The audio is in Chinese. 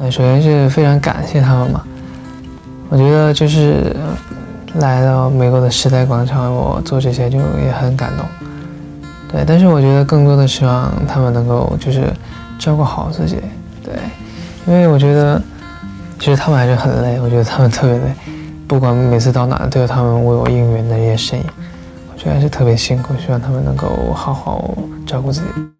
呃，首先是非常感谢他们嘛。我觉得就是来到美国的时代广场，我做这些就也很感动。对，但是我觉得更多的希望他们能够就是照顾好自己。对，因为我觉得其实他们还是很累，我觉得他们特别累。不管每次到哪都有他们为我应援的一些身影，我觉得还是特别辛苦。希望他们能够好好照顾自己。